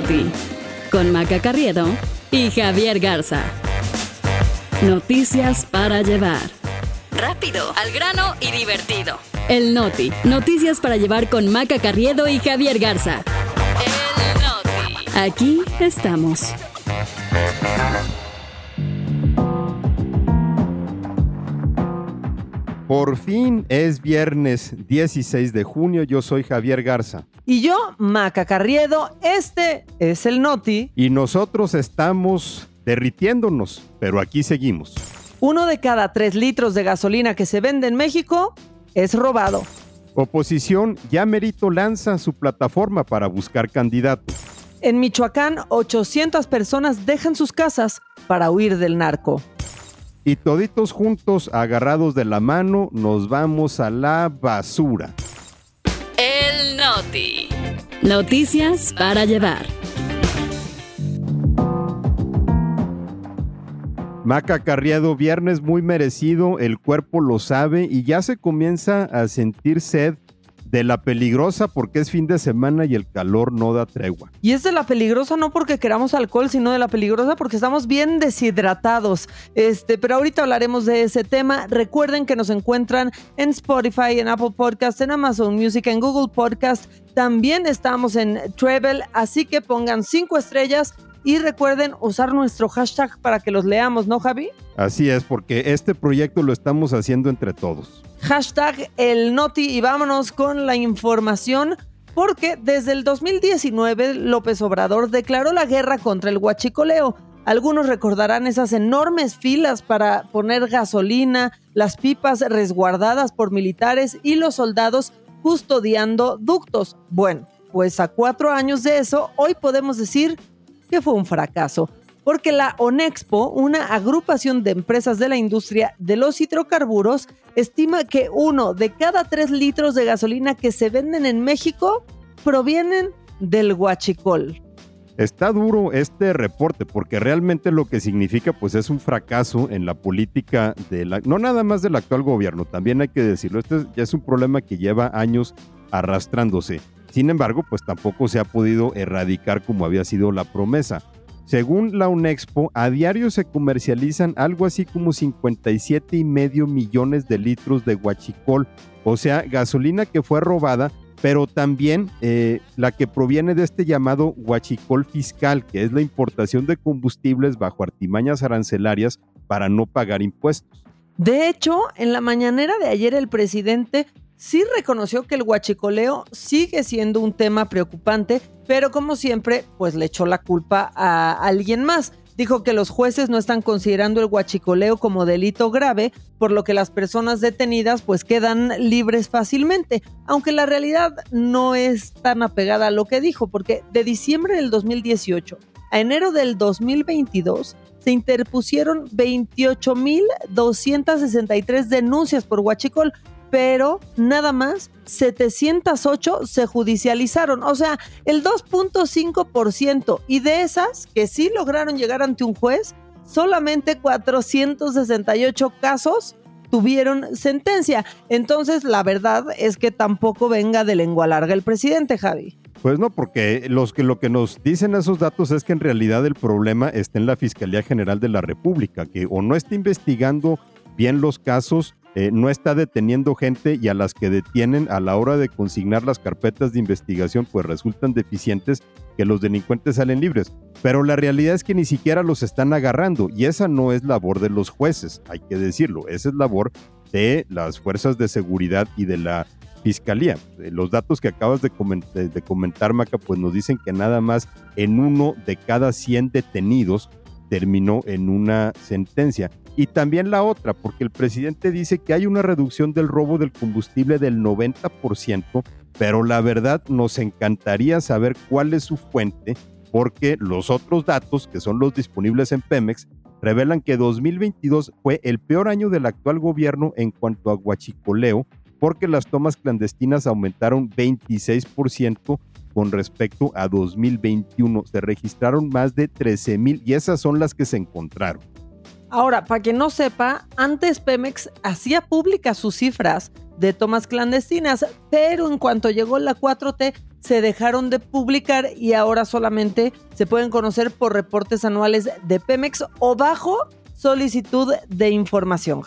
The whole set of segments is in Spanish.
Noti, con Maca Carriedo y Javier Garza. Noticias para llevar. Rápido, al grano y divertido. El Noti, noticias para llevar con Maca Carriedo y Javier Garza. El Noti. Aquí estamos. Por fin es viernes 16 de junio, yo soy Javier Garza. Y yo, Maca Carriedo, este es el Noti. Y nosotros estamos derritiéndonos, pero aquí seguimos. Uno de cada tres litros de gasolina que se vende en México es robado. Oposición ya merito lanza su plataforma para buscar candidatos. En Michoacán, 800 personas dejan sus casas para huir del narco. Y toditos juntos, agarrados de la mano, nos vamos a la basura. El Noti. Noticias para llevar. Maca Carriado, viernes muy merecido, el cuerpo lo sabe y ya se comienza a sentir sed de la peligrosa porque es fin de semana y el calor no da tregua. Y es de la peligrosa no porque queramos alcohol, sino de la peligrosa porque estamos bien deshidratados. Este, pero ahorita hablaremos de ese tema. Recuerden que nos encuentran en Spotify, en Apple Podcast, en Amazon Music, en Google Podcast. También estamos en Travel, así que pongan cinco estrellas y recuerden usar nuestro hashtag para que los leamos, ¿no, Javi? Así es, porque este proyecto lo estamos haciendo entre todos. Hashtag el Noti y vámonos con la información. Porque desde el 2019 López Obrador declaró la guerra contra el huachicoleo. Algunos recordarán esas enormes filas para poner gasolina, las pipas resguardadas por militares y los soldados custodiando ductos. Bueno, pues a cuatro años de eso, hoy podemos decir que fue un fracaso, porque la ONEXPO, una agrupación de empresas de la industria de los hidrocarburos, estima que uno de cada tres litros de gasolina que se venden en México provienen del huachicol. Está duro este reporte porque realmente lo que significa pues es un fracaso en la política de la no nada más del actual gobierno, también hay que decirlo, este ya es un problema que lleva años arrastrándose. Sin embargo, pues tampoco se ha podido erradicar como había sido la promesa. Según la UNEXPO, a diario se comercializan algo así como 57 y medio millones de litros de guachicol, o sea, gasolina que fue robada, pero también eh, la que proviene de este llamado guachicol fiscal, que es la importación de combustibles bajo artimañas arancelarias para no pagar impuestos. De hecho, en la mañanera de ayer el presidente sí reconoció que el huachicoleo sigue siendo un tema preocupante, pero como siempre, pues le echó la culpa a alguien más. Dijo que los jueces no están considerando el huachicoleo como delito grave, por lo que las personas detenidas pues quedan libres fácilmente, aunque la realidad no es tan apegada a lo que dijo, porque de diciembre del 2018 a enero del 2022 se interpusieron 28.263 denuncias por huachicol, pero nada más 708 se judicializaron, o sea, el 2.5%. Y de esas que sí lograron llegar ante un juez, solamente 468 casos tuvieron sentencia. Entonces, la verdad es que tampoco venga de lengua larga el presidente, Javi. Pues no, porque los que, lo que nos dicen esos datos es que en realidad el problema está en la Fiscalía General de la República, que o no está investigando bien los casos eh, no está deteniendo gente y a las que detienen a la hora de consignar las carpetas de investigación pues resultan deficientes que los delincuentes salen libres. Pero la realidad es que ni siquiera los están agarrando y esa no es labor de los jueces, hay que decirlo, esa es labor de las fuerzas de seguridad y de la fiscalía. Eh, los datos que acabas de, de comentar, Maca, pues nos dicen que nada más en uno de cada 100 detenidos terminó en una sentencia. Y también la otra, porque el presidente dice que hay una reducción del robo del combustible del 90%, pero la verdad nos encantaría saber cuál es su fuente, porque los otros datos, que son los disponibles en Pemex, revelan que 2022 fue el peor año del actual gobierno en cuanto a guachicoleo, porque las tomas clandestinas aumentaron 26% con respecto a 2021. Se registraron más de 13 mil y esas son las que se encontraron. Ahora, para quien no sepa, antes Pemex hacía públicas sus cifras de tomas clandestinas, pero en cuanto llegó la 4T se dejaron de publicar y ahora solamente se pueden conocer por reportes anuales de Pemex o bajo solicitud de información,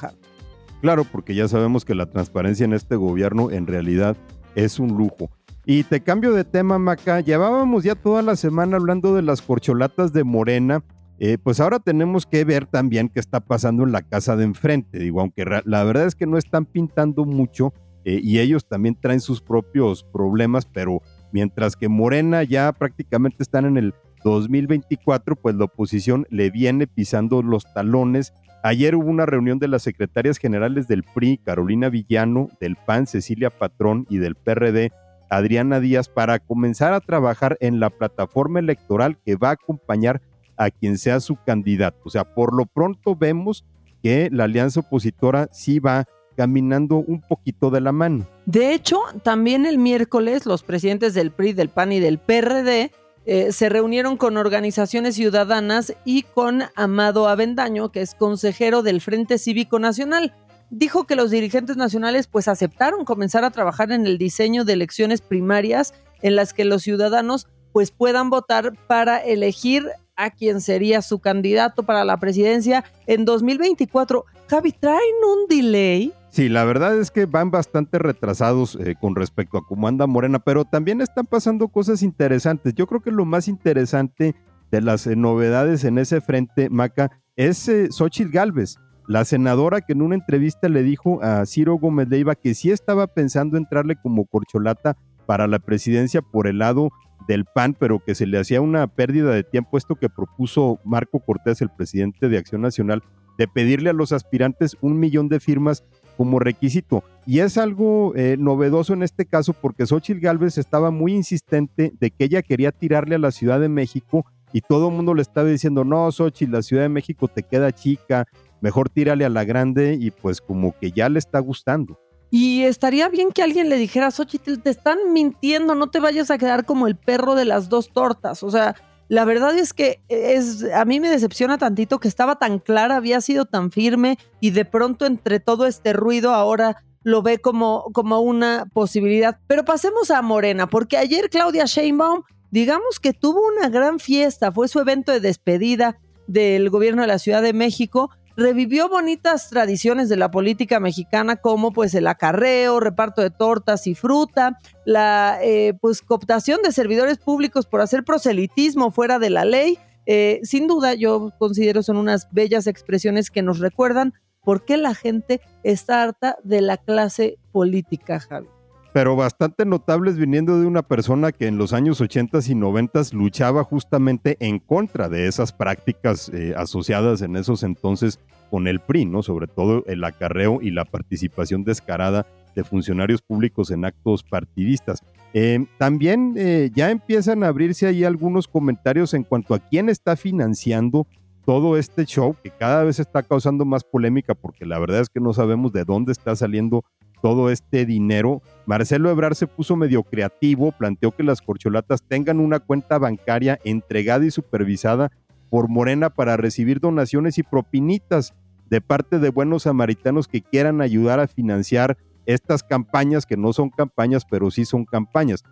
Claro, porque ya sabemos que la transparencia en este gobierno en realidad es un lujo. Y te cambio de tema, Maca. Llevábamos ya toda la semana hablando de las corcholatas de Morena. Eh, pues ahora tenemos que ver también qué está pasando en la casa de enfrente. Digo, aunque la verdad es que no están pintando mucho eh, y ellos también traen sus propios problemas, pero mientras que Morena ya prácticamente están en el 2024, pues la oposición le viene pisando los talones. Ayer hubo una reunión de las secretarias generales del PRI, Carolina Villano, del PAN, Cecilia Patrón y del PRD, Adriana Díaz, para comenzar a trabajar en la plataforma electoral que va a acompañar a quien sea su candidato. O sea, por lo pronto vemos que la alianza opositora sí va caminando un poquito de la mano. De hecho, también el miércoles los presidentes del PRI, del PAN y del PRD eh, se reunieron con organizaciones ciudadanas y con Amado Avendaño, que es consejero del Frente Cívico Nacional. Dijo que los dirigentes nacionales pues aceptaron comenzar a trabajar en el diseño de elecciones primarias en las que los ciudadanos pues puedan votar para elegir a quien sería su candidato para la presidencia en 2024. Javi, ¿traen un delay? Sí, la verdad es que van bastante retrasados eh, con respecto a cómo anda Morena, pero también están pasando cosas interesantes. Yo creo que lo más interesante de las eh, novedades en ese frente, Maca, es eh, Xochitl Galvez, la senadora que en una entrevista le dijo a Ciro Gómez Leiva que sí estaba pensando entrarle como corcholata para la presidencia por el lado del PAN, pero que se le hacía una pérdida de tiempo, esto que propuso Marco Cortés, el presidente de Acción Nacional, de pedirle a los aspirantes un millón de firmas como requisito. Y es algo eh, novedoso en este caso porque Xochitl Gálvez estaba muy insistente de que ella quería tirarle a la Ciudad de México y todo el mundo le estaba diciendo, no, Xochitl, la Ciudad de México te queda chica, mejor tírale a la grande y pues como que ya le está gustando. Y estaría bien que alguien le dijera, Xochitl, te están mintiendo, no te vayas a quedar como el perro de las dos tortas. O sea, la verdad es que es, a mí me decepciona tantito que estaba tan clara, había sido tan firme y de pronto entre todo este ruido ahora lo ve como, como una posibilidad. Pero pasemos a Morena, porque ayer Claudia Sheinbaum, digamos que tuvo una gran fiesta, fue su evento de despedida del gobierno de la Ciudad de México revivió bonitas tradiciones de la política mexicana como pues el acarreo, reparto de tortas y fruta, la eh, pues cooptación de servidores públicos por hacer proselitismo fuera de la ley. Eh, sin duda yo considero son unas bellas expresiones que nos recuerdan por qué la gente está harta de la clase política, Javi pero bastante notables viniendo de una persona que en los años 80 y 90 luchaba justamente en contra de esas prácticas eh, asociadas en esos entonces con el PRI, ¿no? Sobre todo el acarreo y la participación descarada de funcionarios públicos en actos partidistas. Eh, también eh, ya empiezan a abrirse ahí algunos comentarios en cuanto a quién está financiando todo este show que cada vez está causando más polémica porque la verdad es que no sabemos de dónde está saliendo todo este dinero. Marcelo Ebrar se puso medio creativo, planteó que las corcholatas tengan una cuenta bancaria entregada y supervisada por Morena para recibir donaciones y propinitas de parte de buenos samaritanos que quieran ayudar a financiar estas campañas que no son campañas, pero sí son campañas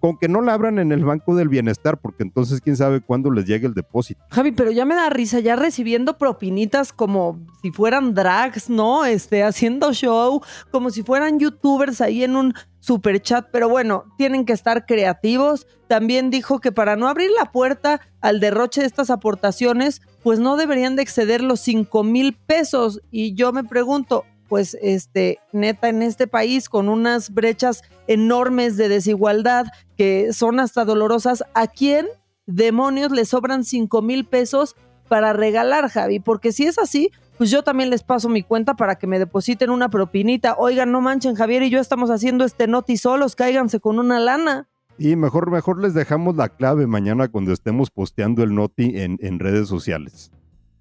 con que no la abran en el Banco del Bienestar, porque entonces quién sabe cuándo les llegue el depósito. Javi, pero ya me da risa, ya recibiendo propinitas como si fueran drags, ¿no? Este, haciendo show, como si fueran youtubers ahí en un super chat, pero bueno, tienen que estar creativos. También dijo que para no abrir la puerta al derroche de estas aportaciones, pues no deberían de exceder los 5 mil pesos. Y yo me pregunto, pues este, neta, en este país con unas brechas enormes de desigualdad que son hasta dolorosas, ¿a quién demonios le sobran 5 mil pesos para regalar, Javi? Porque si es así, pues yo también les paso mi cuenta para que me depositen una propinita. Oigan, no manchen, Javier y yo estamos haciendo este noti solos, cáiganse con una lana. Y mejor, mejor les dejamos la clave mañana cuando estemos posteando el noti en, en redes sociales.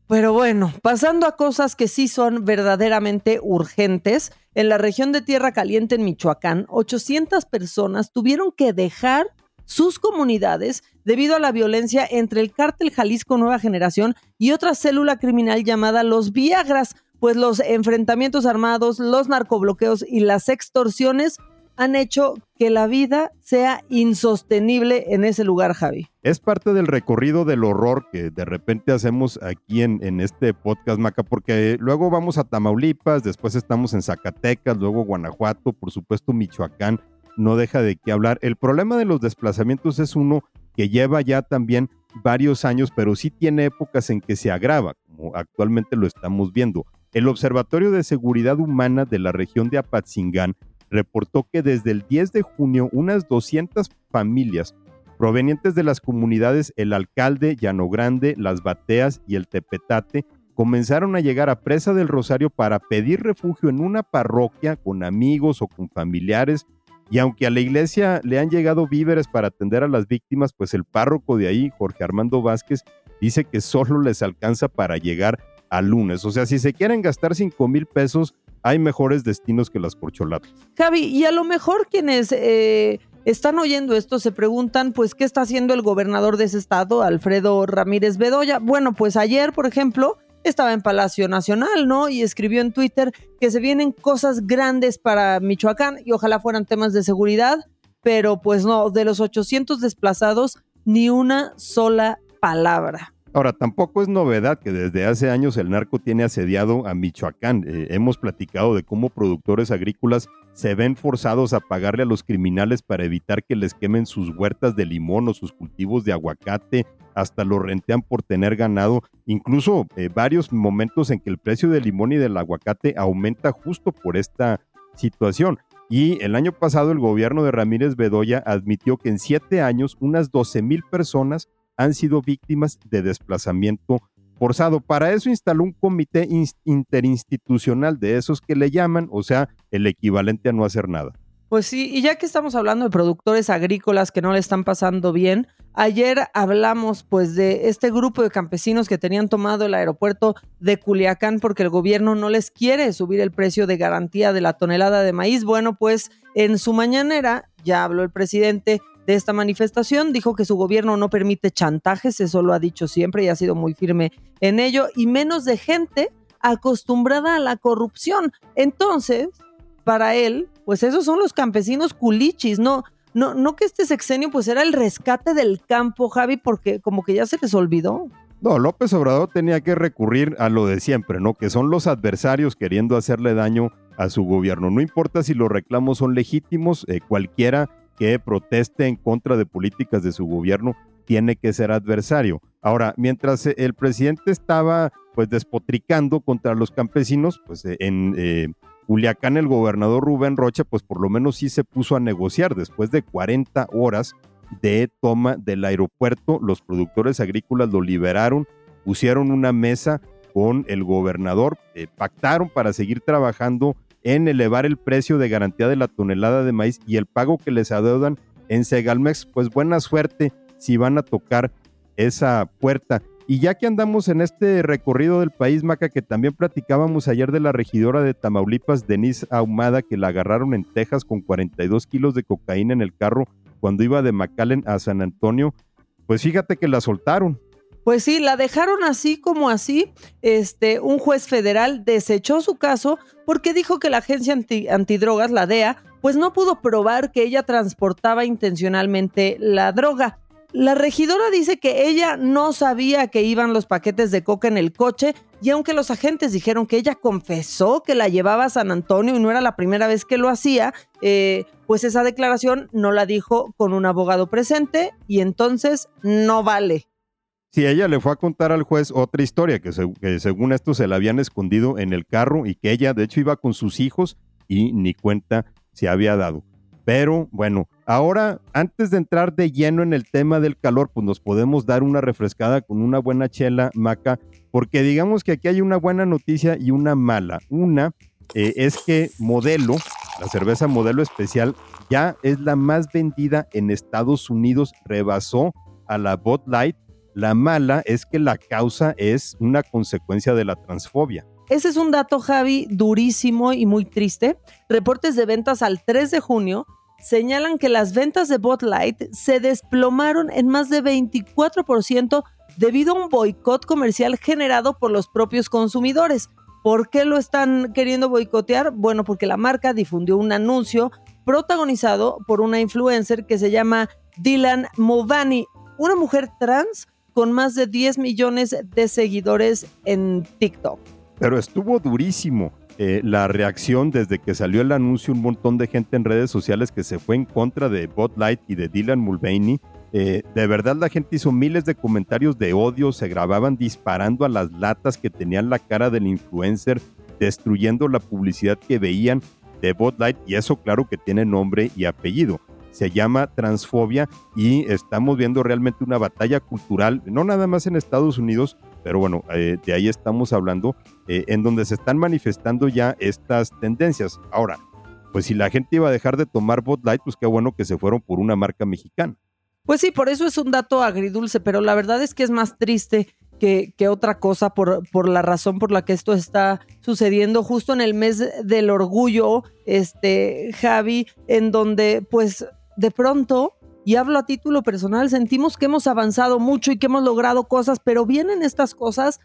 Pero bueno, pasando a cosas que sí son verdaderamente urgentes, en la región de Tierra Caliente en Michoacán, 800 personas tuvieron que dejar sus comunidades debido a la violencia entre el cártel Jalisco Nueva Generación y otra célula criminal llamada los Viagras, pues los enfrentamientos armados, los narcobloqueos y las extorsiones han hecho que la vida sea insostenible en ese lugar, Javi. Es parte del recorrido del horror que de repente hacemos aquí en, este podcast, Maca, porque luego vamos a Tamaulipas, después estamos en Zacatecas, luego Guanajuato, por supuesto Michoacán, no deja de qué hablar. El problema de los desplazamientos es uno que lleva ya también varios años, pero sí tiene épocas en que se agrava, como actualmente lo estamos viendo. El Observatorio de Seguridad Humana de la región de Apatzingán reportó que desde el 10 de junio unas 200 familias provenientes de las comunidades El Alcalde, Llano Grande, Las Bateas y El Tepetate comenzaron a llegar a Presa del Rosario para pedir refugio en una parroquia con amigos o con familiares y aunque a la iglesia le han llegado víveres para atender a las víctimas, pues el párroco de ahí, Jorge Armando Vázquez, dice que solo les alcanza para llegar al lunes. O sea, si se quieren gastar 5 mil pesos, hay mejores destinos que las corcholatas. Javi, y a lo mejor quienes eh, están oyendo esto se preguntan, pues, ¿qué está haciendo el gobernador de ese estado, Alfredo Ramírez Bedoya? Bueno, pues ayer, por ejemplo, estaba en Palacio Nacional, ¿no? Y escribió en Twitter que se vienen cosas grandes para Michoacán y ojalá fueran temas de seguridad, pero pues no, de los 800 desplazados, ni una sola palabra. Ahora, tampoco es novedad que desde hace años el narco tiene asediado a Michoacán. Eh, hemos platicado de cómo productores agrícolas se ven forzados a pagarle a los criminales para evitar que les quemen sus huertas de limón o sus cultivos de aguacate, hasta lo rentean por tener ganado, incluso eh, varios momentos en que el precio del limón y del aguacate aumenta justo por esta situación. Y el año pasado el gobierno de Ramírez Bedoya admitió que en siete años unas 12 mil personas han sido víctimas de desplazamiento forzado. Para eso instaló un comité interinstitucional de esos que le llaman, o sea, el equivalente a no hacer nada. Pues sí, y ya que estamos hablando de productores agrícolas que no le están pasando bien, ayer hablamos pues de este grupo de campesinos que tenían tomado el aeropuerto de Culiacán porque el gobierno no les quiere subir el precio de garantía de la tonelada de maíz. Bueno, pues en su mañanera ya habló el presidente de esta manifestación. Dijo que su gobierno no permite chantajes, eso lo ha dicho siempre y ha sido muy firme en ello, y menos de gente acostumbrada a la corrupción. Entonces, para él, pues esos son los campesinos culichis, no, no, no que este sexenio pues era el rescate del campo, Javi, porque como que ya se les olvidó. No, López Obrador tenía que recurrir a lo de siempre, ¿no? Que son los adversarios queriendo hacerle daño a su gobierno. No importa si los reclamos son legítimos, eh, cualquiera que proteste en contra de políticas de su gobierno tiene que ser adversario. Ahora, mientras el presidente estaba pues despotricando contra los campesinos, pues eh, en eh, Culiacán el gobernador Rubén Rocha pues por lo menos sí se puso a negociar después de 40 horas de toma del aeropuerto, los productores agrícolas lo liberaron, pusieron una mesa con el gobernador, eh, pactaron para seguir trabajando en elevar el precio de garantía de la tonelada de maíz y el pago que les adeudan en Segalmex, pues buena suerte si van a tocar esa puerta. Y ya que andamos en este recorrido del país, Maca, que también platicábamos ayer de la regidora de Tamaulipas, Denise Ahumada, que la agarraron en Texas con 42 kilos de cocaína en el carro cuando iba de McAllen a San Antonio, pues fíjate que la soltaron. Pues sí, la dejaron así como así. Este, un juez federal desechó su caso porque dijo que la agencia antidrogas, la DEA, pues no pudo probar que ella transportaba intencionalmente la droga. La regidora dice que ella no sabía que iban los paquetes de coca en el coche y aunque los agentes dijeron que ella confesó que la llevaba a San Antonio y no era la primera vez que lo hacía, eh, pues esa declaración no la dijo con un abogado presente y entonces no vale. Si ella le fue a contar al juez otra historia, que, según esto se la habían escondido en el carro y que ella de hecho iba con sus hijos y ni cuenta se había dado. Pero bueno, ahora antes de entrar de lleno en el tema del calor, pues nos podemos dar una refrescada con una buena chela maca, porque digamos que aquí hay una buena noticia y una mala. Una eh, es que Modelo, la cerveza Modelo especial, ya es la más vendida en Estados Unidos, rebasó a la Bud Light la mala es que la causa es una consecuencia de la transfobia. Ese es un dato, Javi, durísimo y muy triste. Reportes de ventas al 3 de junio señalan que las ventas de Bud Light se desplomaron en más de 24% debido a un boicot comercial generado por los propios consumidores. ¿Por qué lo están queriendo boicotear? Bueno, porque la marca difundió un anuncio protagonizado por una influencer que se llama Dylan Mulvaney, una mujer trans con más de 10 millones de seguidores en TikTok. Pero estuvo durísimo. Eh, la reacción desde que salió el anuncio, un montón de gente en redes sociales que se fue en contra de Botlight y de Dylan Mulvaney. Eh, de verdad la gente hizo miles de comentarios de odio, se grababan disparando a las latas que tenían la cara del influencer, destruyendo la publicidad que veían de Botlight y eso claro que tiene nombre y apellido se llama transfobia y estamos viendo realmente una batalla cultural, no nada más en Estados Unidos, pero bueno, eh, de ahí estamos hablando, eh, en donde se están manifestando ya estas tendencias. Ahora, pues si la gente iba a dejar de tomar Bud Light, pues qué bueno que se fueron por una marca mexicana. Pues sí, por eso es un dato agridulce, pero la verdad es que es más triste que, que, otra cosa por, por la razón por la que esto está sucediendo justo en el mes del orgullo, este, Javi, en donde pues de pronto, y hablo a título personal, sentimos que hemos avanzado mucho y que hemos logrado cosas, pero vienen estas cosas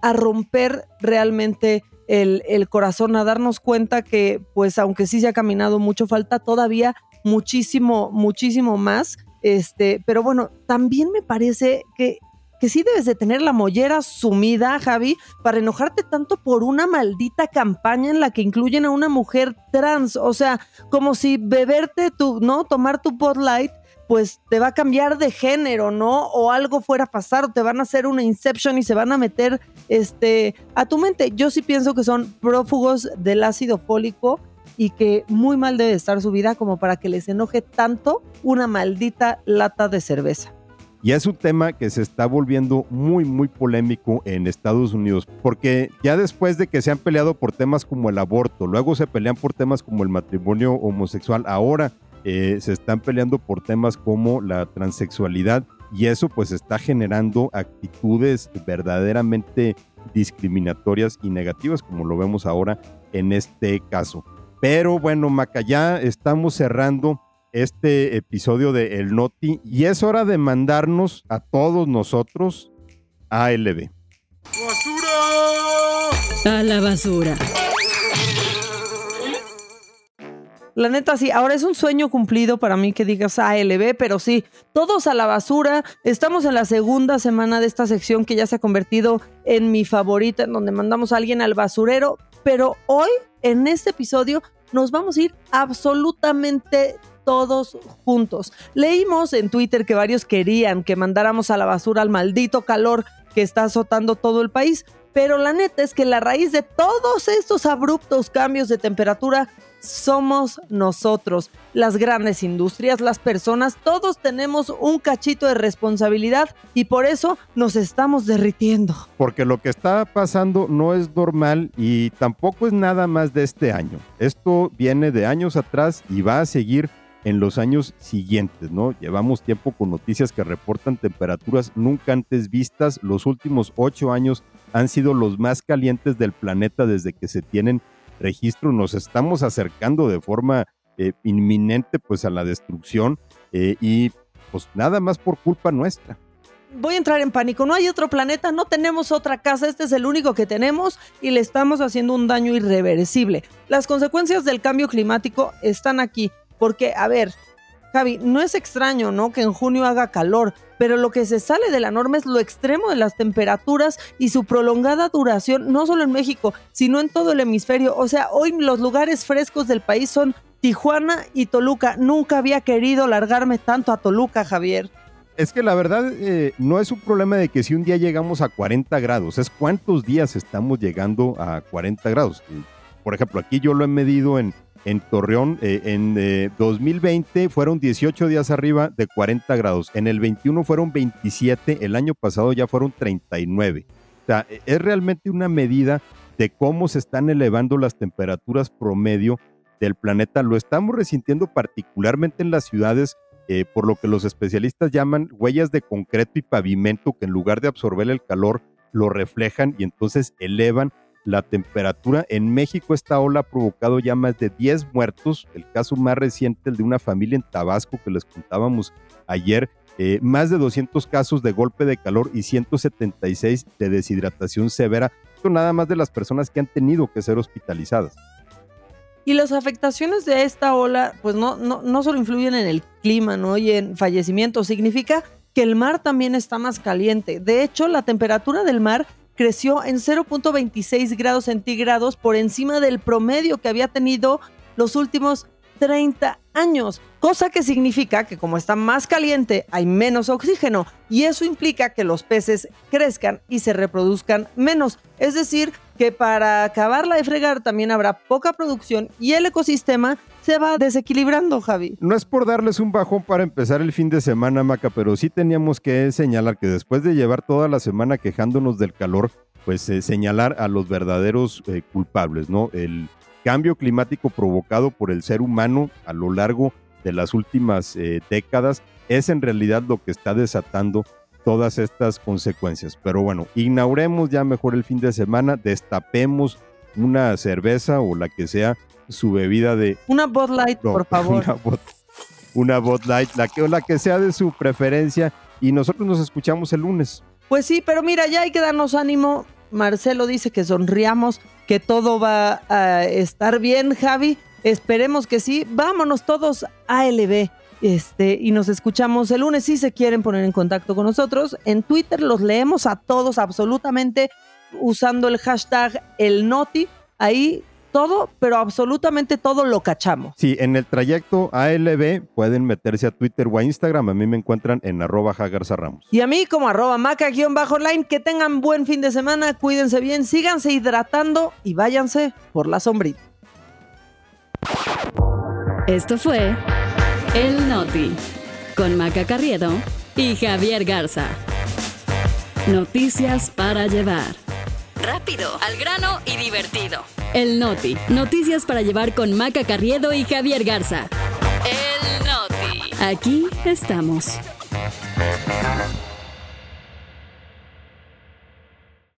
a romper realmente el, el, corazón, a darnos cuenta que, pues, aunque sí se ha caminado mucho, falta todavía muchísimo, muchísimo más. Este, pero bueno, también me parece que que sí debes de tener la mollera sumida, Javi, para enojarte tanto por una maldita campaña en la que incluyen a una mujer trans. O sea, como si beberte tu, ¿no? Tomar tu Light, pues te va a cambiar de género, ¿no? O algo fuera a pasar, o te van a hacer una inception y se van a meter este, a tu mente. Yo sí pienso que son prófugos del ácido fólico y que muy mal debe estar su vida como para que les enoje tanto una maldita lata de cerveza. Y es un tema que se está volviendo muy, muy polémico en Estados Unidos, porque ya después de que se han peleado por temas como el aborto, luego se pelean por temas como el matrimonio homosexual, ahora eh, se están peleando por temas como la transexualidad y eso pues está generando actitudes verdaderamente discriminatorias y negativas como lo vemos ahora en este caso. Pero bueno, Maca, ya estamos cerrando este episodio de El Noti y es hora de mandarnos a todos nosotros a LB. ¡Basura! A la basura. La neta, sí, ahora es un sueño cumplido para mí que digas ALB, pero sí, todos a la basura. Estamos en la segunda semana de esta sección que ya se ha convertido en mi favorita, en donde mandamos a alguien al basurero. Pero hoy, en este episodio, nos vamos a ir absolutamente todos juntos. Leímos en Twitter que varios querían que mandáramos a la basura al maldito calor que está azotando todo el país, pero la neta es que la raíz de todos estos abruptos cambios de temperatura somos nosotros, las grandes industrias, las personas, todos tenemos un cachito de responsabilidad y por eso nos estamos derritiendo. Porque lo que está pasando no es normal y tampoco es nada más de este año. Esto viene de años atrás y va a seguir en los años siguientes, ¿no? Llevamos tiempo con noticias que reportan temperaturas nunca antes vistas. Los últimos ocho años han sido los más calientes del planeta desde que se tienen registros. Nos estamos acercando de forma eh, inminente pues a la destrucción eh, y pues nada más por culpa nuestra voy a entrar en pánico. No hay otro planeta, no tenemos otra casa, este es el único que tenemos y le estamos haciendo un daño irreversible. Las consecuencias del cambio climático están aquí. Porque, a ver, Javi, no es extraño, ¿no? Que en junio haga calor, pero lo que se sale de la norma es lo extremo de las temperaturas y su prolongada duración, no solo en México, sino en todo el hemisferio. O sea, hoy los lugares frescos del país son Tijuana y Toluca. Nunca había querido largarme tanto a Toluca, Javier. Es que la verdad eh, no es un problema de que si un día llegamos a 40 grados, es cuántos días estamos llegando a 40 grados. Por ejemplo, aquí yo lo he medido en en Torreón. Eh, en 2020 eh, fueron 18 días arriba de 40 grados. En el 21 fueron 27. El año pasado ya fueron 39. O sea, e, es realmente una medida de cómo se están elevando las temperaturas promedio del planeta. Lo estamos resintiendo particularmente en las ciudades, eh, por lo que los especialistas llaman huellas de concreto y pavimento que en lugar de absorber el calor, lo reflejan y entonces elevan la temperatura. En México esta ola ha provocado ya más de 10 muertos. El caso más reciente, el de una familia en Tabasco que les contábamos ayer, eh, más de 200 casos de golpe de calor y 176 de deshidratación severa. Esto nada más de las personas que han tenido que ser hospitalizadas. Y las afectaciones de esta ola, pues no, no, no solo influyen en el clima, ¿no? Y en fallecimientos. Significa que el mar también está más caliente. De hecho, la temperatura del mar creció en 0.26 grados centígrados por encima del promedio que había tenido los últimos 30 años, cosa que significa que como está más caliente hay menos oxígeno y eso implica que los peces crezcan y se reproduzcan menos. Es decir, que para acabarla de fregar también habrá poca producción y el ecosistema se va desequilibrando, Javi. No es por darles un bajón para empezar el fin de semana, Maca, pero sí teníamos que señalar que después de llevar toda la semana quejándonos del calor, pues eh, señalar a los verdaderos eh, culpables, ¿no? El cambio climático provocado por el ser humano a lo largo de las últimas eh, décadas es en realidad lo que está desatando todas estas consecuencias. Pero bueno, inauguremos ya mejor el fin de semana, destapemos una cerveza o la que sea su bebida de... Una Bud Light, por favor. Una Bud, Light, la que, la que sea de su preferencia y nosotros nos escuchamos el lunes. Pues sí, pero mira, ya hay que darnos ánimo. Marcelo dice que sonriamos, que todo va a estar bien, Javi. Esperemos que sí. Vámonos todos a LB. Este, y nos escuchamos el lunes si se quieren poner en contacto con nosotros. En Twitter los leemos a todos absolutamente usando el hashtag el noti. Ahí todo, pero absolutamente todo lo cachamos. Sí, en el trayecto ALB pueden meterse a Twitter o a Instagram. A mí me encuentran en arroba Ramos. Y a mí como arroba maca-line. Que tengan buen fin de semana, cuídense bien, síganse hidratando y váyanse por la sombrita. Esto fue El Noti con Maca Carriedo y Javier Garza. Noticias para llevar. Rápido, al grano y divertido. El Noti. Noticias para llevar con Maca Carriedo y Javier Garza. El Noti. Aquí estamos.